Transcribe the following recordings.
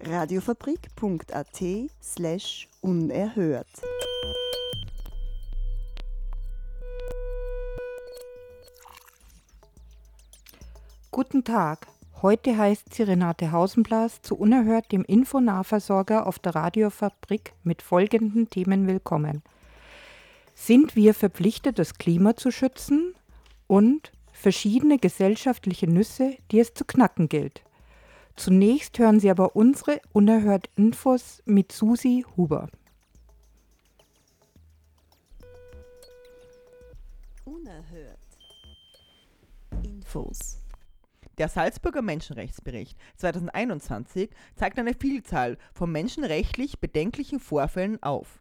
Radiofabrik.at slash unerhört. Guten Tag. Heute heißt sie Renate Hausenblas zu Unerhört dem Infonahversorger auf der Radiofabrik mit folgenden Themen willkommen. Sind wir verpflichtet, das Klima zu schützen? Und verschiedene gesellschaftliche Nüsse, die es zu knacken gilt. Zunächst hören Sie aber unsere Unerhört Infos mit Susi Huber. Unerhört. Infos. Der Salzburger Menschenrechtsbericht 2021 zeigt eine Vielzahl von menschenrechtlich bedenklichen Vorfällen auf.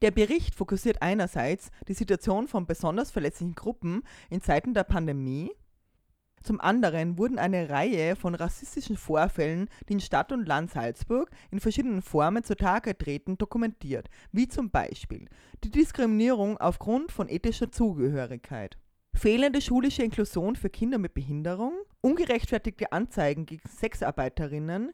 Der Bericht fokussiert einerseits die Situation von besonders verletzlichen Gruppen in Zeiten der Pandemie, zum anderen wurden eine Reihe von rassistischen Vorfällen, die in Stadt und Land Salzburg in verschiedenen Formen zutage treten, dokumentiert, wie zum Beispiel die Diskriminierung aufgrund von ethischer Zugehörigkeit, fehlende schulische Inklusion für Kinder mit Behinderung, ungerechtfertigte Anzeigen gegen Sexarbeiterinnen,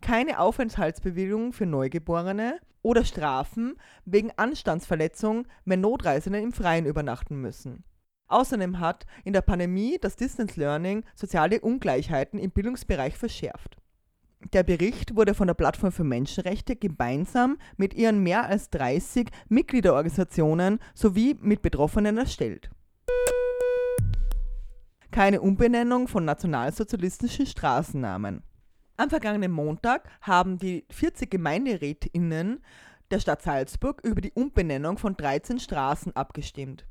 keine Aufenthaltsbewilligung für Neugeborene oder Strafen wegen Anstandsverletzung, wenn Notreisende im Freien übernachten müssen. Außerdem hat in der Pandemie das Distance Learning soziale Ungleichheiten im Bildungsbereich verschärft. Der Bericht wurde von der Plattform für Menschenrechte gemeinsam mit ihren mehr als 30 Mitgliederorganisationen sowie mit Betroffenen erstellt. Keine Umbenennung von nationalsozialistischen Straßennamen. Am vergangenen Montag haben die 40 GemeinderätInnen der Stadt Salzburg über die Umbenennung von 13 Straßen abgestimmt.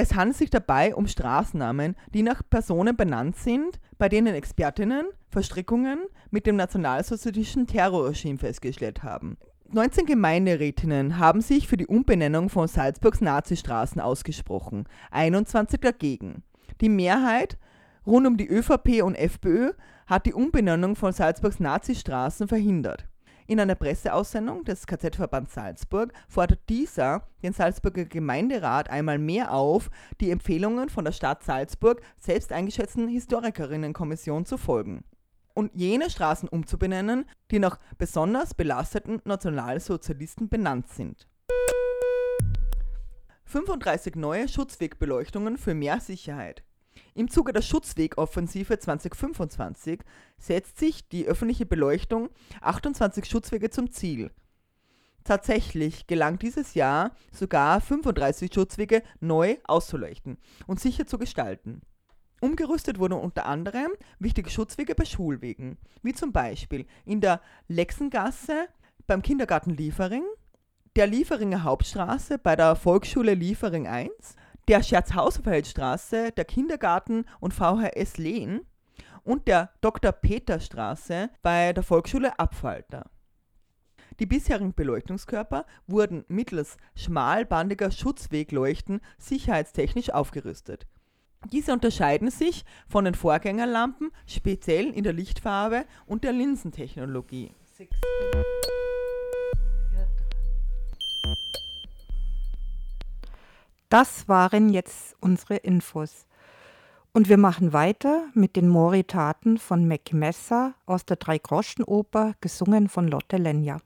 Es handelt sich dabei um Straßennamen, die nach Personen benannt sind, bei denen Expertinnen Verstrickungen mit dem nationalsozialistischen Terrorregime festgestellt haben. 19 Gemeinderätinnen haben sich für die Umbenennung von Salzburgs Nazistraßen ausgesprochen, 21 dagegen. Die Mehrheit rund um die ÖVP und FPÖ hat die Umbenennung von Salzburgs Nazistraßen verhindert. In einer Presseaussendung des KZ-Verbands Salzburg fordert dieser den Salzburger Gemeinderat einmal mehr auf, die Empfehlungen von der Stadt Salzburg selbst eingeschätzten Historikerinnenkommission zu folgen und jene Straßen umzubenennen, die nach besonders belasteten Nationalsozialisten benannt sind. 35 neue Schutzwegbeleuchtungen für mehr Sicherheit. Im Zuge der Schutzwegoffensive 2025 setzt sich die öffentliche Beleuchtung 28 Schutzwege zum Ziel. Tatsächlich gelang dieses Jahr sogar 35 Schutzwege neu auszuleuchten und sicher zu gestalten. Umgerüstet wurden unter anderem wichtige Schutzwege bei Schulwegen, wie zum Beispiel in der Lexengasse beim Kindergarten Liefering, der Lieferinger Hauptstraße bei der Volksschule Liefering 1 der Scherzhauserfeldstraße, der Kindergarten und VHS Lehn und der Dr. Peter Straße bei der Volksschule Abfalter. Die bisherigen Beleuchtungskörper wurden mittels schmalbandiger Schutzwegleuchten sicherheitstechnisch aufgerüstet. Diese unterscheiden sich von den Vorgängerlampen speziell in der Lichtfarbe und der Linsentechnologie. Das waren jetzt unsere Infos. Und wir machen weiter mit den Moritaten von Mackie Messer aus der Dreigroschenoper, gesungen von Lotte Lenja.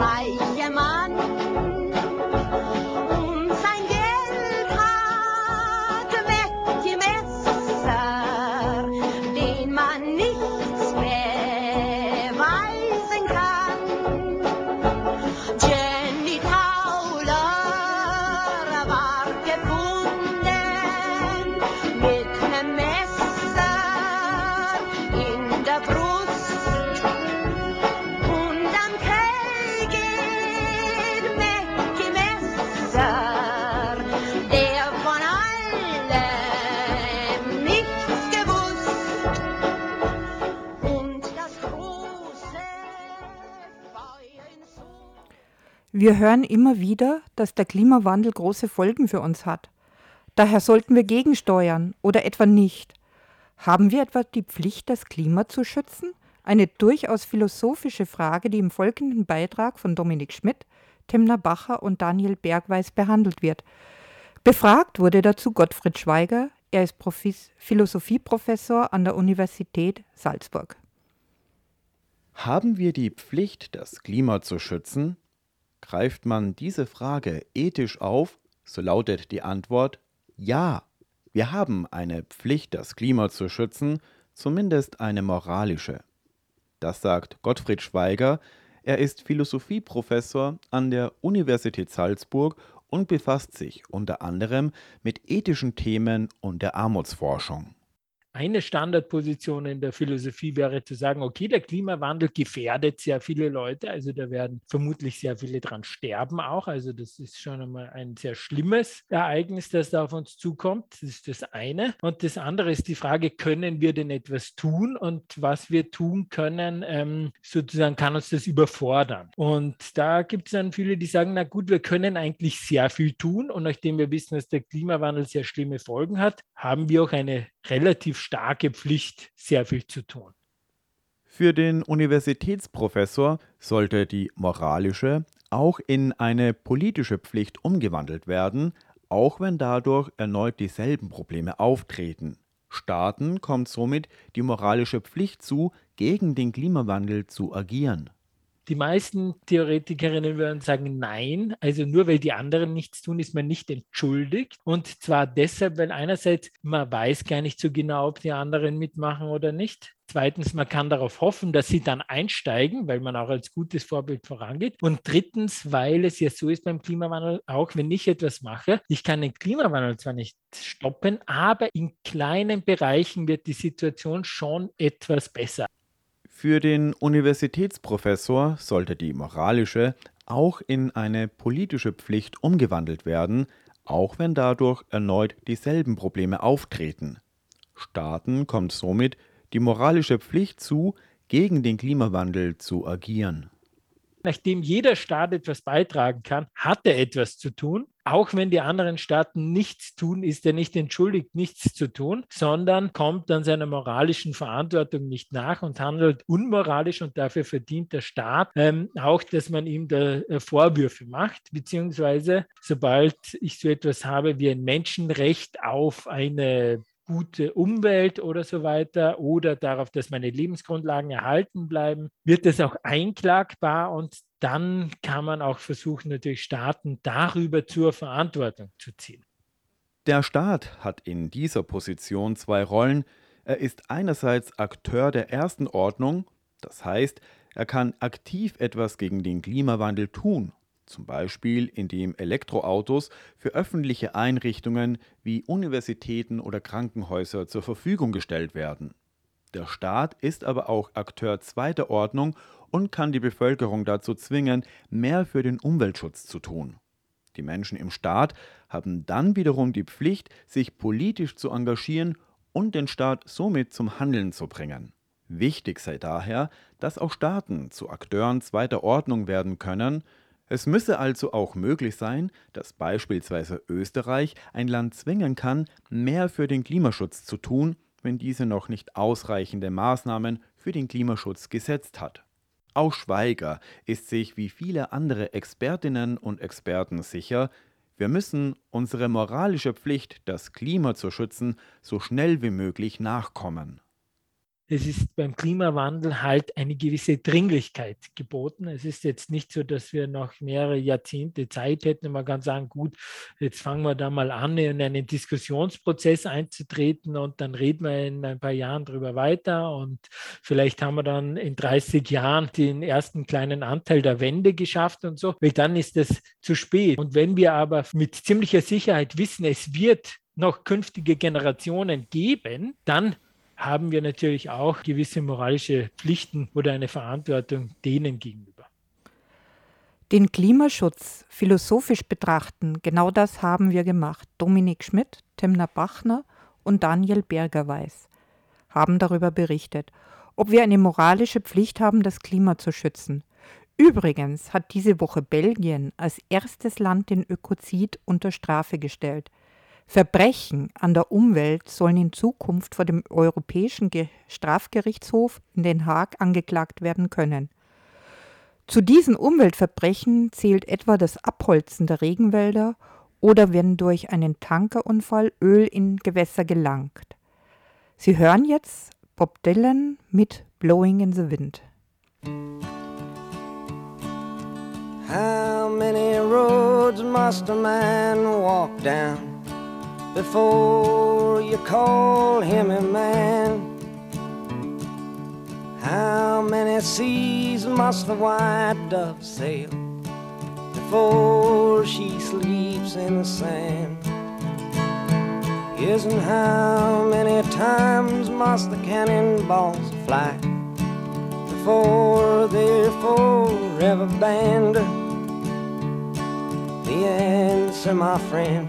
Vai. Wir hören immer wieder, dass der Klimawandel große Folgen für uns hat. Daher sollten wir gegensteuern oder etwa nicht. Haben wir etwa die Pflicht, das Klima zu schützen? Eine durchaus philosophische Frage, die im folgenden Beitrag von Dominik Schmidt, Timna Bacher und Daniel Bergweis behandelt wird. Befragt wurde dazu Gottfried Schweiger, er ist Philosophieprofessor an der Universität Salzburg. Haben wir die Pflicht, das Klima zu schützen? Greift man diese Frage ethisch auf, so lautet die Antwort ja. Wir haben eine Pflicht, das Klima zu schützen, zumindest eine moralische. Das sagt Gottfried Schweiger. Er ist Philosophieprofessor an der Universität Salzburg und befasst sich unter anderem mit ethischen Themen und der Armutsforschung. Eine Standardposition in der Philosophie wäre zu sagen, okay, der Klimawandel gefährdet sehr viele Leute, also da werden vermutlich sehr viele dran sterben auch, also das ist schon einmal ein sehr schlimmes Ereignis, das da auf uns zukommt, das ist das eine. Und das andere ist die Frage, können wir denn etwas tun und was wir tun können, ähm, sozusagen kann uns das überfordern. Und da gibt es dann viele, die sagen, na gut, wir können eigentlich sehr viel tun und nachdem wir wissen, dass der Klimawandel sehr schlimme Folgen hat, haben wir auch eine relativ starke Pflicht, sehr viel zu tun. Für den Universitätsprofessor sollte die moralische auch in eine politische Pflicht umgewandelt werden, auch wenn dadurch erneut dieselben Probleme auftreten. Staaten kommt somit die moralische Pflicht zu, gegen den Klimawandel zu agieren. Die meisten Theoretikerinnen würden sagen, nein, also nur weil die anderen nichts tun, ist man nicht entschuldigt. Und zwar deshalb, weil einerseits man weiß gar nicht so genau, ob die anderen mitmachen oder nicht. Zweitens, man kann darauf hoffen, dass sie dann einsteigen, weil man auch als gutes Vorbild vorangeht. Und drittens, weil es ja so ist beim Klimawandel, auch wenn ich etwas mache, ich kann den Klimawandel zwar nicht stoppen, aber in kleinen Bereichen wird die Situation schon etwas besser. Für den Universitätsprofessor sollte die moralische auch in eine politische Pflicht umgewandelt werden, auch wenn dadurch erneut dieselben Probleme auftreten. Staaten kommt somit die moralische Pflicht zu, gegen den Klimawandel zu agieren. Nachdem jeder Staat etwas beitragen kann, hat er etwas zu tun. Auch wenn die anderen Staaten nichts tun, ist er nicht entschuldigt, nichts zu tun, sondern kommt dann seiner moralischen Verantwortung nicht nach und handelt unmoralisch und dafür verdient der Staat ähm, auch, dass man ihm da äh, Vorwürfe macht, beziehungsweise sobald ich so etwas habe wie ein Menschenrecht auf eine gute Umwelt oder so weiter oder darauf, dass meine Lebensgrundlagen erhalten bleiben, wird das auch einklagbar und dann kann man auch versuchen, natürlich Staaten darüber zur Verantwortung zu ziehen. Der Staat hat in dieser Position zwei Rollen. Er ist einerseits Akteur der ersten Ordnung, das heißt, er kann aktiv etwas gegen den Klimawandel tun zum Beispiel indem Elektroautos für öffentliche Einrichtungen wie Universitäten oder Krankenhäuser zur Verfügung gestellt werden. Der Staat ist aber auch Akteur zweiter Ordnung und kann die Bevölkerung dazu zwingen, mehr für den Umweltschutz zu tun. Die Menschen im Staat haben dann wiederum die Pflicht, sich politisch zu engagieren und den Staat somit zum Handeln zu bringen. Wichtig sei daher, dass auch Staaten zu Akteuren zweiter Ordnung werden können, es müsse also auch möglich sein, dass beispielsweise Österreich ein Land zwingen kann, mehr für den Klimaschutz zu tun, wenn diese noch nicht ausreichende Maßnahmen für den Klimaschutz gesetzt hat. Auch Schweiger ist sich wie viele andere Expertinnen und Experten sicher, wir müssen unsere moralische Pflicht, das Klima zu schützen, so schnell wie möglich nachkommen es ist beim Klimawandel halt eine gewisse Dringlichkeit geboten. Es ist jetzt nicht so, dass wir noch mehrere Jahrzehnte Zeit hätten. Man kann sagen, gut, jetzt fangen wir da mal an, in einen Diskussionsprozess einzutreten und dann reden wir in ein paar Jahren darüber weiter und vielleicht haben wir dann in 30 Jahren den ersten kleinen Anteil der Wende geschafft und so. Weil dann ist es zu spät. Und wenn wir aber mit ziemlicher Sicherheit wissen, es wird noch künftige Generationen geben, dann haben wir natürlich auch gewisse moralische Pflichten oder eine Verantwortung denen gegenüber. Den Klimaschutz philosophisch betrachten, genau das haben wir gemacht. Dominik Schmidt, Temna Bachner und Daniel Bergerweis haben darüber berichtet, ob wir eine moralische Pflicht haben, das Klima zu schützen. Übrigens hat diese Woche Belgien als erstes Land den Ökozid unter Strafe gestellt. Verbrechen an der Umwelt sollen in Zukunft vor dem Europäischen Strafgerichtshof in Den Haag angeklagt werden können. Zu diesen Umweltverbrechen zählt etwa das Abholzen der Regenwälder oder wenn durch einen Tankerunfall Öl in Gewässer gelangt. Sie hören jetzt Bob Dylan mit Blowing in the Wind. How many roads must a man walk down before you call him a man? How many seas must the white dove sail before she sleeps in the sand? Yes, and how many times must the cannonballs fly before they're forever banned? The answer, my friend,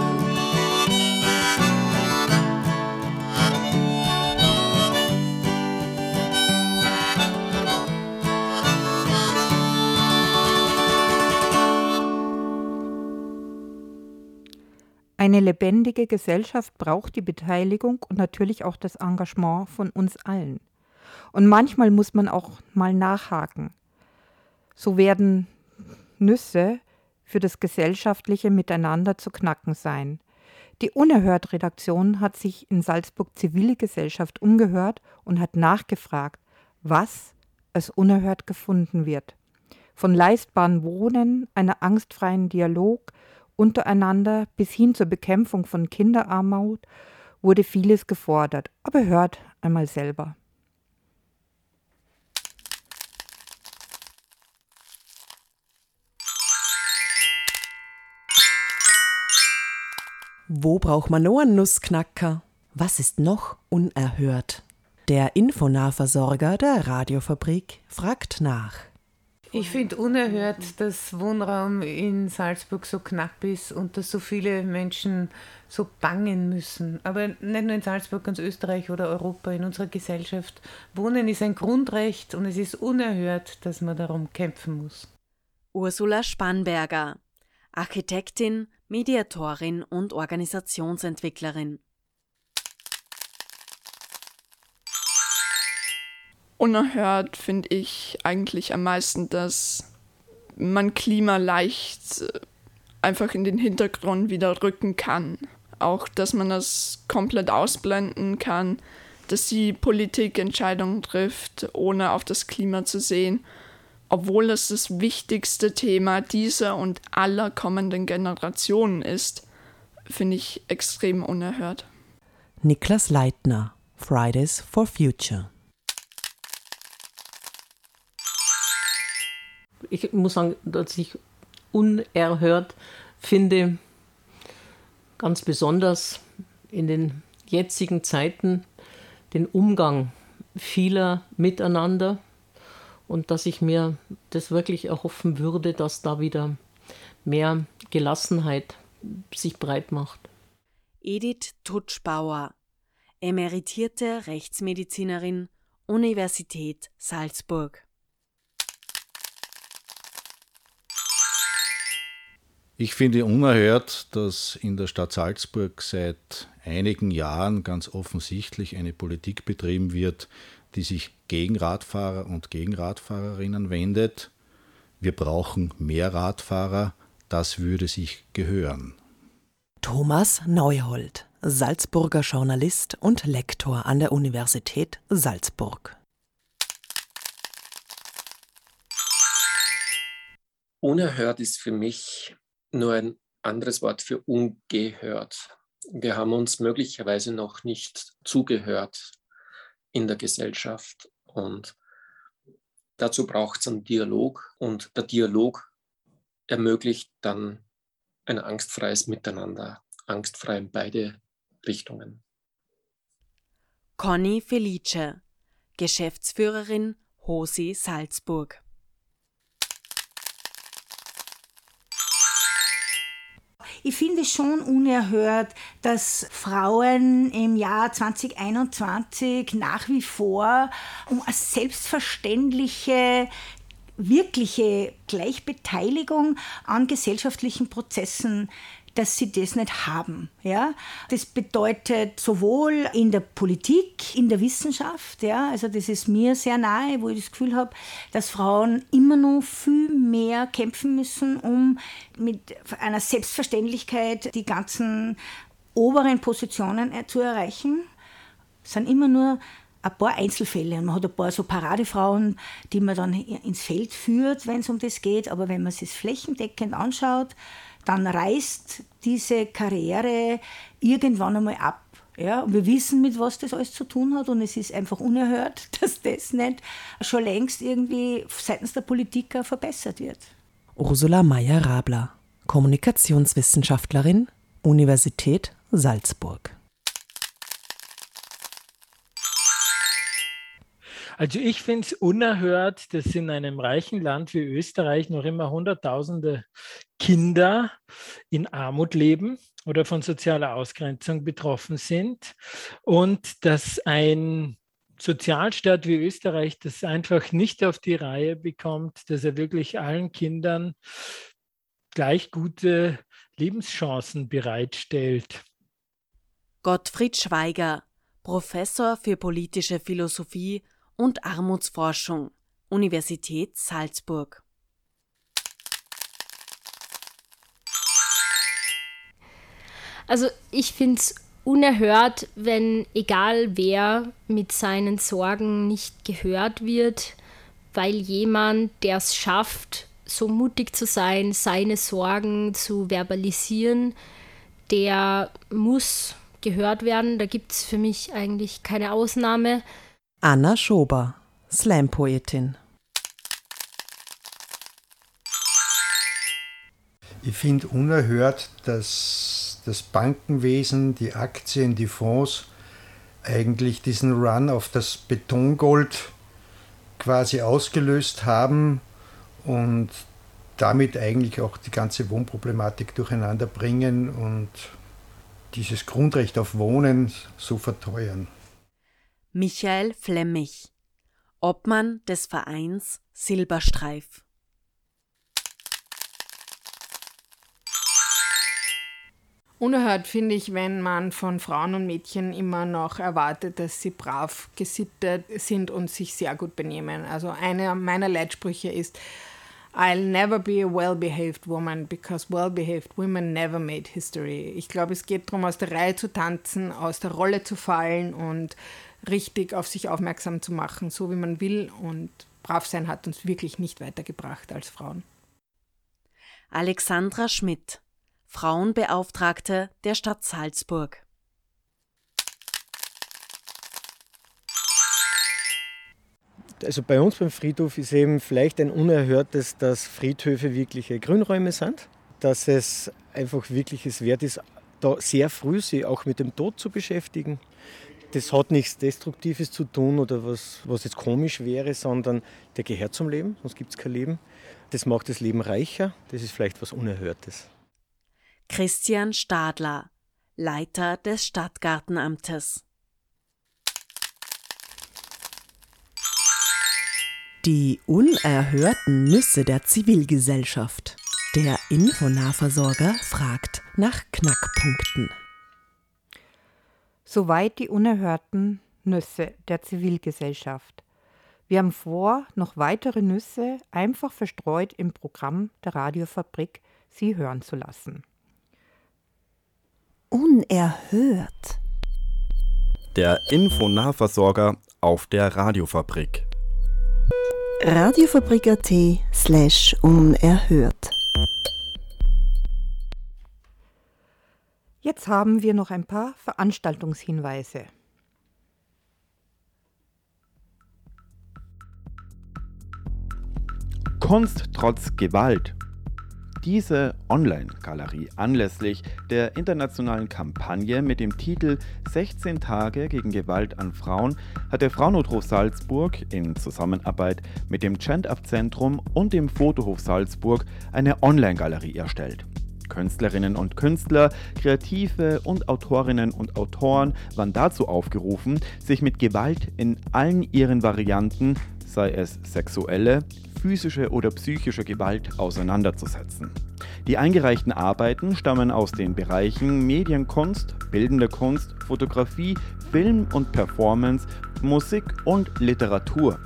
Eine lebendige Gesellschaft braucht die Beteiligung und natürlich auch das Engagement von uns allen. Und manchmal muss man auch mal nachhaken. So werden Nüsse für das gesellschaftliche Miteinander zu knacken sein. Die Unerhört-Redaktion hat sich in Salzburg zivile Gesellschaft umgehört und hat nachgefragt, was als unerhört gefunden wird. Von leistbaren Wohnen, einer angstfreien Dialog untereinander bis hin zur Bekämpfung von Kinderarmut wurde vieles gefordert. Aber hört einmal selber. Wo braucht man noch einen Nussknacker? Was ist noch unerhört? Der Infonahversorger der Radiofabrik fragt nach. Ich finde unerhört, dass Wohnraum in Salzburg so knapp ist und dass so viele Menschen so bangen müssen. Aber nicht nur in Salzburg, ganz Österreich oder Europa, in unserer Gesellschaft. Wohnen ist ein Grundrecht und es ist unerhört, dass man darum kämpfen muss. Ursula Spannberger, Architektin, Mediatorin und Organisationsentwicklerin. Unerhört finde ich eigentlich am meisten, dass man Klima leicht einfach in den Hintergrund wieder rücken kann. Auch, dass man das komplett ausblenden kann, dass die Politik Entscheidungen trifft, ohne auf das Klima zu sehen, obwohl es das wichtigste Thema dieser und aller kommenden Generationen ist, finde ich extrem unerhört. Niklas Leitner, Fridays for Future. Ich muss sagen, dass ich unerhört finde, ganz besonders in den jetzigen Zeiten, den Umgang vieler miteinander und dass ich mir das wirklich erhoffen würde, dass da wieder mehr Gelassenheit sich breit macht. Edith Tutschbauer, emeritierte Rechtsmedizinerin, Universität Salzburg. Ich finde unerhört, dass in der Stadt Salzburg seit einigen Jahren ganz offensichtlich eine Politik betrieben wird, die sich gegen Radfahrer und gegen Radfahrerinnen wendet. Wir brauchen mehr Radfahrer, das würde sich gehören. Thomas Neuhold, Salzburger Journalist und Lektor an der Universität Salzburg. Unerhört ist für mich nur ein anderes Wort für ungehört. Wir haben uns möglicherweise noch nicht zugehört in der Gesellschaft und dazu braucht es einen Dialog und der Dialog ermöglicht dann ein angstfreies Miteinander, angstfrei in beide Richtungen. Conny Felice, Geschäftsführerin Hosi Salzburg. Ich finde es schon unerhört, dass Frauen im Jahr 2021 nach wie vor um eine selbstverständliche wirkliche Gleichbeteiligung an gesellschaftlichen Prozessen dass sie das nicht haben. Ja? Das bedeutet sowohl in der Politik, in der Wissenschaft, ja? also das ist mir sehr nahe, wo ich das Gefühl habe, dass Frauen immer noch viel mehr kämpfen müssen, um mit einer Selbstverständlichkeit die ganzen oberen Positionen äh, zu erreichen. Es sind immer nur ein paar Einzelfälle. Man hat ein paar so Paradefrauen, die man dann ins Feld führt, wenn es um das geht. Aber wenn man es flächendeckend anschaut, dann reißt diese Karriere irgendwann einmal ab. Ja, und wir wissen, mit was das alles zu tun hat. Und es ist einfach unerhört, dass das nicht schon längst irgendwie seitens der Politiker verbessert wird. Ursula Meyer-Rabler, Kommunikationswissenschaftlerin, Universität Salzburg. Also ich finde es unerhört, dass in einem reichen Land wie Österreich noch immer Hunderttausende Kinder in Armut leben oder von sozialer Ausgrenzung betroffen sind und dass ein Sozialstaat wie Österreich das einfach nicht auf die Reihe bekommt, dass er wirklich allen Kindern gleich gute Lebenschancen bereitstellt. Gottfried Schweiger, Professor für politische Philosophie und Armutsforschung, Universität Salzburg. Also ich finde es unerhört, wenn egal wer mit seinen Sorgen nicht gehört wird, weil jemand, der es schafft, so mutig zu sein, seine Sorgen zu verbalisieren, der muss gehört werden. Da gibt es für mich eigentlich keine Ausnahme. Anna Schober, Slam-Poetin. Ich finde unerhört, dass das Bankenwesen, die Aktien, die Fonds eigentlich diesen Run auf das Betongold quasi ausgelöst haben und damit eigentlich auch die ganze Wohnproblematik durcheinander bringen und dieses Grundrecht auf Wohnen so verteuern. Michael Flemmich, Obmann des Vereins Silberstreif. Unerhört finde ich, wenn man von Frauen und Mädchen immer noch erwartet, dass sie brav gesittet sind und sich sehr gut benehmen. Also einer meiner Leitsprüche ist, I'll never be a well-behaved woman because well-behaved women never made history. Ich glaube, es geht darum, aus der Reihe zu tanzen, aus der Rolle zu fallen und richtig auf sich aufmerksam zu machen, so wie man will. Und brav sein hat uns wirklich nicht weitergebracht als Frauen. Alexandra Schmidt, Frauenbeauftragte der Stadt Salzburg. Also bei uns beim Friedhof ist eben vielleicht ein unerhörtes, dass Friedhöfe wirkliche Grünräume sind, dass es einfach wirkliches Wert ist, da sehr früh sich auch mit dem Tod zu beschäftigen. Das hat nichts Destruktives zu tun oder was, was jetzt komisch wäre, sondern der gehört zum Leben, sonst gibt es kein Leben. Das macht das Leben reicher, das ist vielleicht was Unerhörtes. Christian Stadler, Leiter des Stadtgartenamtes. Die unerhörten Nüsse der Zivilgesellschaft. Der Infonahversorger fragt nach Knackpunkten. Soweit die unerhörten Nüsse der Zivilgesellschaft. Wir haben vor, noch weitere Nüsse einfach verstreut im Programm der Radiofabrik Sie hören zu lassen. Unerhört. Der Infonahversorger auf der Radiofabrik. Radiofabrik.at slash unerhört. Jetzt haben wir noch ein paar Veranstaltungshinweise. Kunst trotz Gewalt. Diese Online-Galerie anlässlich der internationalen Kampagne mit dem Titel 16 Tage gegen Gewalt an Frauen hat der Frauennotruf Salzburg in Zusammenarbeit mit dem Gent-Up-Zentrum und dem Fotohof Salzburg eine Online-Galerie erstellt. Künstlerinnen und Künstler, Kreative und Autorinnen und Autoren waren dazu aufgerufen, sich mit Gewalt in allen ihren Varianten, sei es sexuelle, physische oder psychische Gewalt auseinanderzusetzen. Die eingereichten Arbeiten stammen aus den Bereichen Medienkunst, Bildende Kunst, Fotografie, Film und Performance, Musik und Literatur.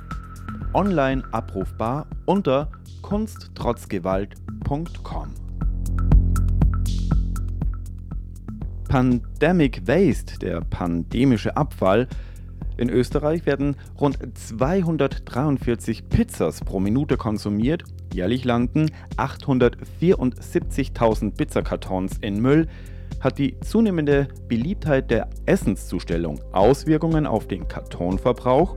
Online abrufbar unter kunsttrotzgewalt.com. Pandemic Waste, der pandemische Abfall, in Österreich werden rund 243 Pizzas pro Minute konsumiert. Jährlich landen 874.000 Pizzakartons in Müll. Hat die zunehmende Beliebtheit der Essenszustellung Auswirkungen auf den Kartonverbrauch?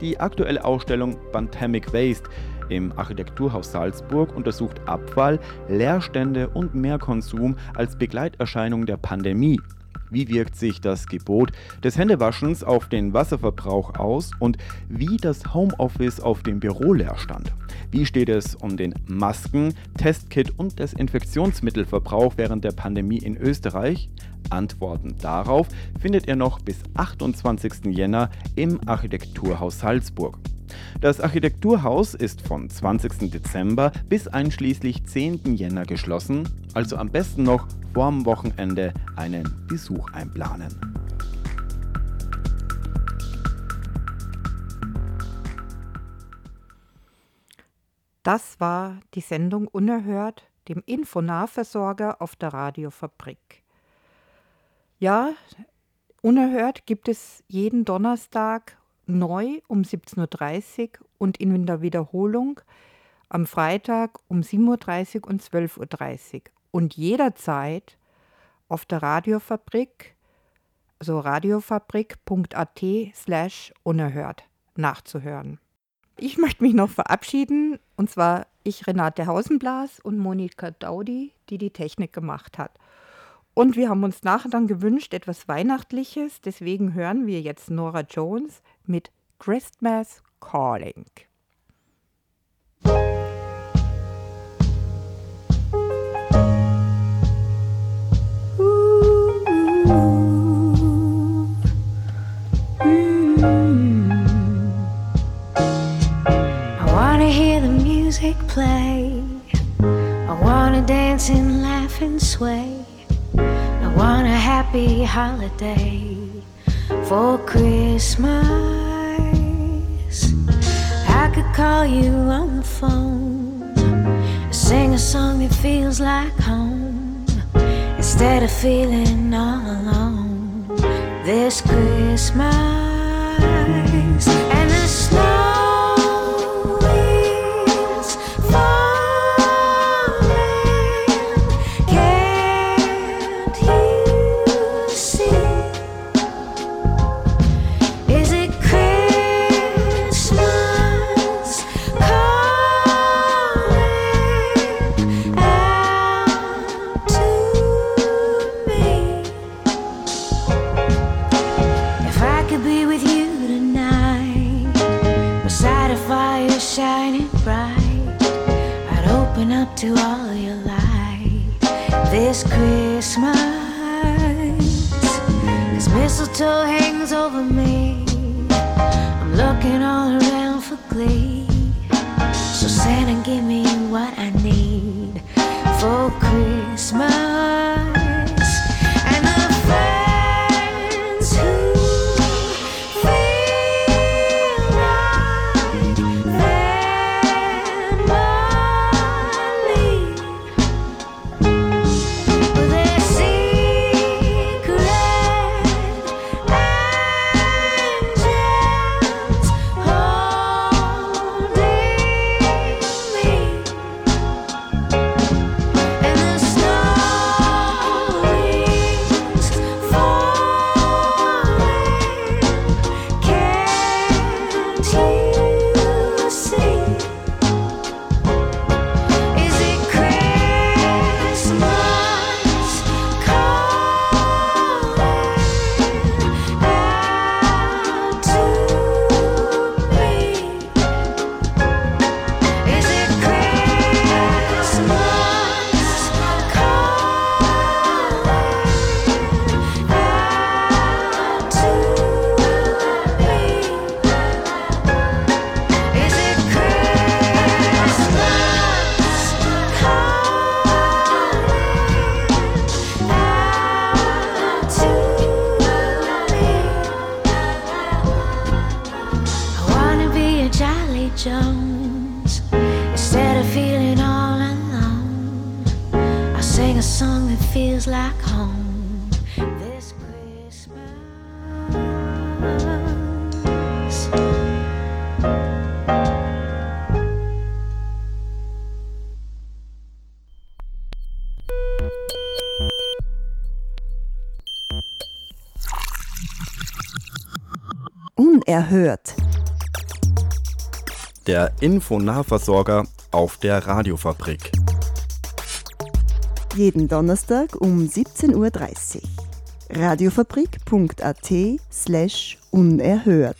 Die aktuelle Ausstellung Pandemic Waste im Architekturhaus Salzburg untersucht Abfall, Leerstände und Mehrkonsum als Begleiterscheinung der Pandemie. Wie wirkt sich das Gebot des Händewaschens auf den Wasserverbrauch aus und wie das Homeoffice auf den Büroleerstand? Wie steht es um den Masken-, Testkit- und Desinfektionsmittelverbrauch während der Pandemie in Österreich? Antworten darauf findet ihr noch bis 28. Jänner im Architekturhaus Salzburg. Das Architekturhaus ist von 20. Dezember bis einschließlich 10. Jänner geschlossen, also am besten noch vorm Wochenende einen Besuch einplanen. Das war die Sendung Unerhört, dem Infonahversorger auf der Radiofabrik. Ja, Unerhört gibt es jeden Donnerstag neu um 17.30 Uhr und in der Wiederholung am Freitag um 7.30 Uhr und 12.30 Uhr und jederzeit auf der Radiofabrik, also radiofabrik.at slash unerhört nachzuhören. Ich möchte mich noch verabschieden, und zwar ich, Renate Hausenblas und Monika Daudi, die die Technik gemacht hat. Und wir haben uns nachher dann gewünscht, etwas Weihnachtliches, deswegen hören wir jetzt Nora Jones mit Christmas Calling. I want to hear the music play. I wanna dance and laugh and sway. I want a happy holiday for Christmas. I could call you on the phone, sing a song that feels like home instead of feeling all alone this Christmas. And the snow to all your like this Christmas. Cause mistletoe hangs over me. I'm looking all around for glee. So Santa, give me what I need for Christmas. A song that feels like home this Christmas. Unerhört. Der Infonahversorger auf der Radiofabrik. Jeden Donnerstag um 17.30 Uhr. Radiofabrik.at slash unerhört.